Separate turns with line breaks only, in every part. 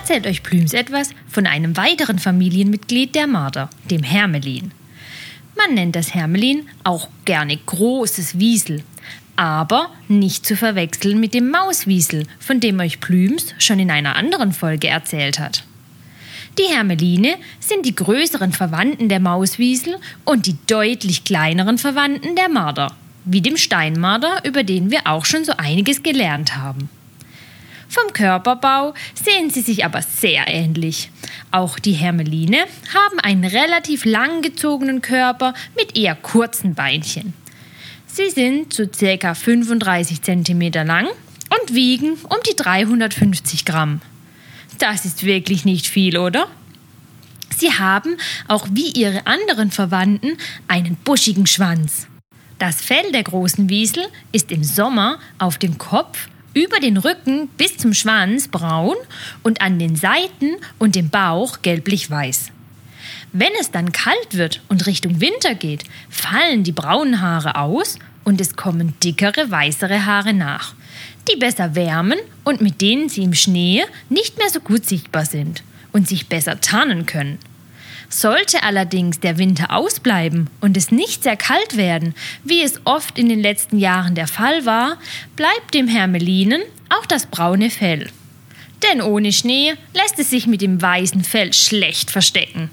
erzählt euch Plüms etwas von einem weiteren Familienmitglied der Marder, dem Hermelin. Man nennt das Hermelin auch gerne großes Wiesel, aber nicht zu verwechseln mit dem Mauswiesel, von dem euch Plüms schon in einer anderen Folge erzählt hat. Die Hermeline sind die größeren Verwandten der Mauswiesel und die deutlich kleineren Verwandten der Marder, wie dem Steinmarder, über den wir auch schon so einiges gelernt haben. Vom Körperbau sehen sie sich aber sehr ähnlich. Auch die Hermeline haben einen relativ langgezogenen Körper mit eher kurzen Beinchen. Sie sind so ca. 35 cm lang und wiegen um die 350 Gramm. Das ist wirklich nicht viel, oder? Sie haben auch wie ihre anderen Verwandten einen buschigen Schwanz. Das Fell der großen Wiesel ist im Sommer auf dem Kopf über den Rücken bis zum Schwanz braun und an den Seiten und dem Bauch gelblich-weiß. Wenn es dann kalt wird und Richtung Winter geht, fallen die braunen Haare aus und es kommen dickere, weißere Haare nach, die besser wärmen und mit denen sie im Schnee nicht mehr so gut sichtbar sind und sich besser tarnen können. Sollte allerdings der Winter ausbleiben und es nicht sehr kalt werden, wie es oft in den letzten Jahren der Fall war, bleibt dem Hermelinen auch das braune Fell. Denn ohne Schnee lässt es sich mit dem weißen Fell schlecht verstecken.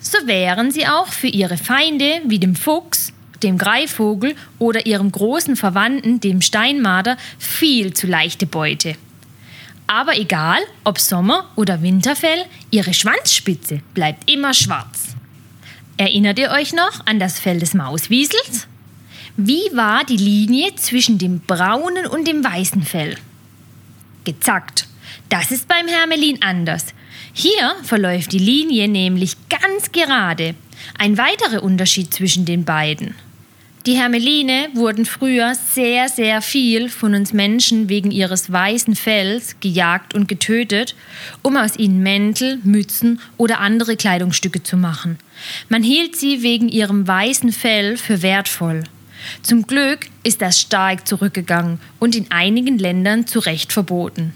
So wären sie auch für ihre Feinde wie dem Fuchs, dem Greifvogel oder ihrem großen Verwandten, dem Steinmarder, viel zu leichte Beute. Aber egal, ob Sommer- oder Winterfell, ihre Schwanzspitze bleibt immer schwarz. Erinnert ihr euch noch an das Fell des Mauswiesels? Wie war die Linie zwischen dem braunen und dem weißen Fell? Gezackt. Das ist beim Hermelin anders. Hier verläuft die Linie nämlich ganz gerade. Ein weiterer Unterschied zwischen den beiden. Die Hermeline wurden früher sehr, sehr viel von uns Menschen wegen ihres weißen Fells gejagt und getötet, um aus ihnen Mäntel, Mützen oder andere Kleidungsstücke zu machen. Man hielt sie wegen ihrem weißen Fell für wertvoll. Zum Glück ist das stark zurückgegangen und in einigen Ländern zu Recht verboten.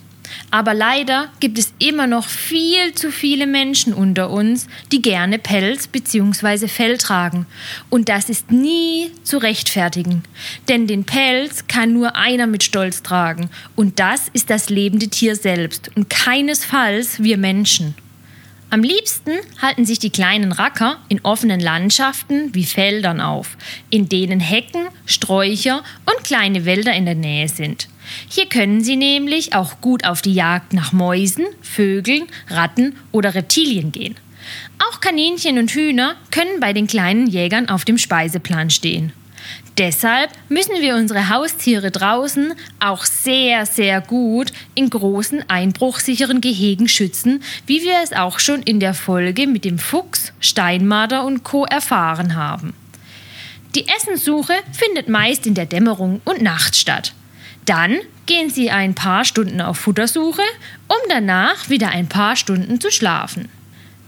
Aber leider gibt es immer noch viel zu viele Menschen unter uns, die gerne Pelz bzw. Fell tragen. Und das ist nie zu rechtfertigen. Denn den Pelz kann nur einer mit Stolz tragen. Und das ist das lebende Tier selbst und keinesfalls wir Menschen. Am liebsten halten sich die kleinen Racker in offenen Landschaften wie Feldern auf, in denen Hecken, Sträucher und kleine Wälder in der Nähe sind. Hier können sie nämlich auch gut auf die Jagd nach Mäusen, Vögeln, Ratten oder Reptilien gehen. Auch Kaninchen und Hühner können bei den kleinen Jägern auf dem Speiseplan stehen. Deshalb müssen wir unsere Haustiere draußen auch sehr, sehr gut in großen einbruchsicheren Gehegen schützen, wie wir es auch schon in der Folge mit dem Fuchs, Steinmarder und Co. erfahren haben. Die Essenssuche findet meist in der Dämmerung und Nacht statt. Dann gehen sie ein paar Stunden auf Futtersuche, um danach wieder ein paar Stunden zu schlafen.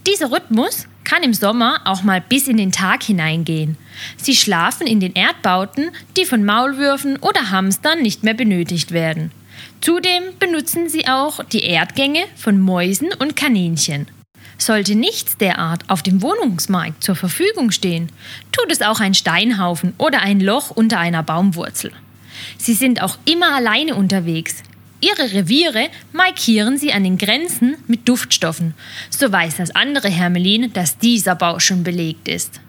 Dieser Rhythmus kann im Sommer auch mal bis in den Tag hineingehen. Sie schlafen in den Erdbauten, die von Maulwürfen oder Hamstern nicht mehr benötigt werden. Zudem benutzen sie auch die Erdgänge von Mäusen und Kaninchen. Sollte nichts derart auf dem Wohnungsmarkt zur Verfügung stehen, tut es auch ein Steinhaufen oder ein Loch unter einer Baumwurzel. Sie sind auch immer alleine unterwegs. Ihre Reviere markieren sie an den Grenzen mit Duftstoffen. So weiß das andere Hermelin, dass dieser Bau schon belegt ist.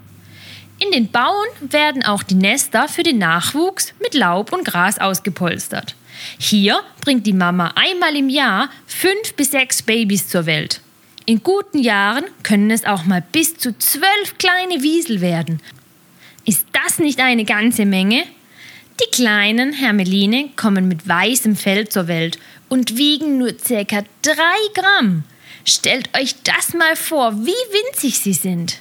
In den Bauen werden auch die Nester für den Nachwuchs mit Laub und Gras ausgepolstert. Hier bringt die Mama einmal im Jahr fünf bis sechs Babys zur Welt. In guten Jahren können es auch mal bis zu zwölf kleine Wiesel werden. Ist das nicht eine ganze Menge? Die kleinen Hermeline kommen mit weißem Fell zur Welt und wiegen nur circa drei Gramm. Stellt euch das mal vor, wie winzig sie sind.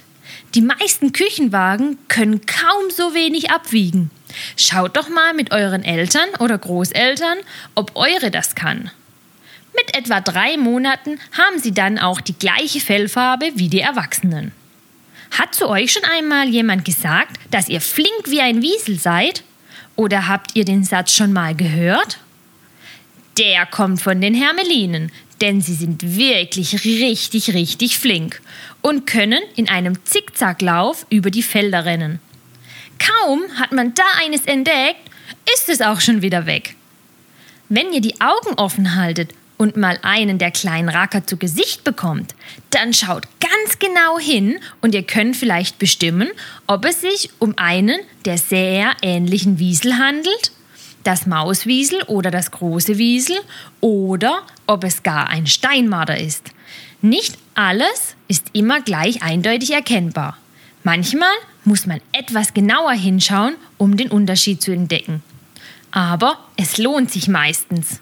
Die meisten Küchenwagen können kaum so wenig abwiegen. Schaut doch mal mit euren Eltern oder Großeltern, ob eure das kann. Mit etwa drei Monaten haben sie dann auch die gleiche Fellfarbe wie die Erwachsenen. Hat zu euch schon einmal jemand gesagt, dass ihr flink wie ein Wiesel seid? Oder habt ihr den Satz schon mal gehört? Der kommt von den Hermelinen, denn sie sind wirklich richtig, richtig flink und können in einem Zickzacklauf über die Felder rennen. Kaum hat man da eines entdeckt, ist es auch schon wieder weg. Wenn ihr die Augen offen haltet und mal einen der kleinen Racker zu Gesicht bekommt, dann schaut ganz genau hin und ihr könnt vielleicht bestimmen, ob es sich um einen der sehr ähnlichen Wiesel handelt das Mauswiesel oder das große Wiesel oder ob es gar ein Steinmarder ist. Nicht alles ist immer gleich eindeutig erkennbar. Manchmal muss man etwas genauer hinschauen, um den Unterschied zu entdecken. Aber es lohnt sich meistens.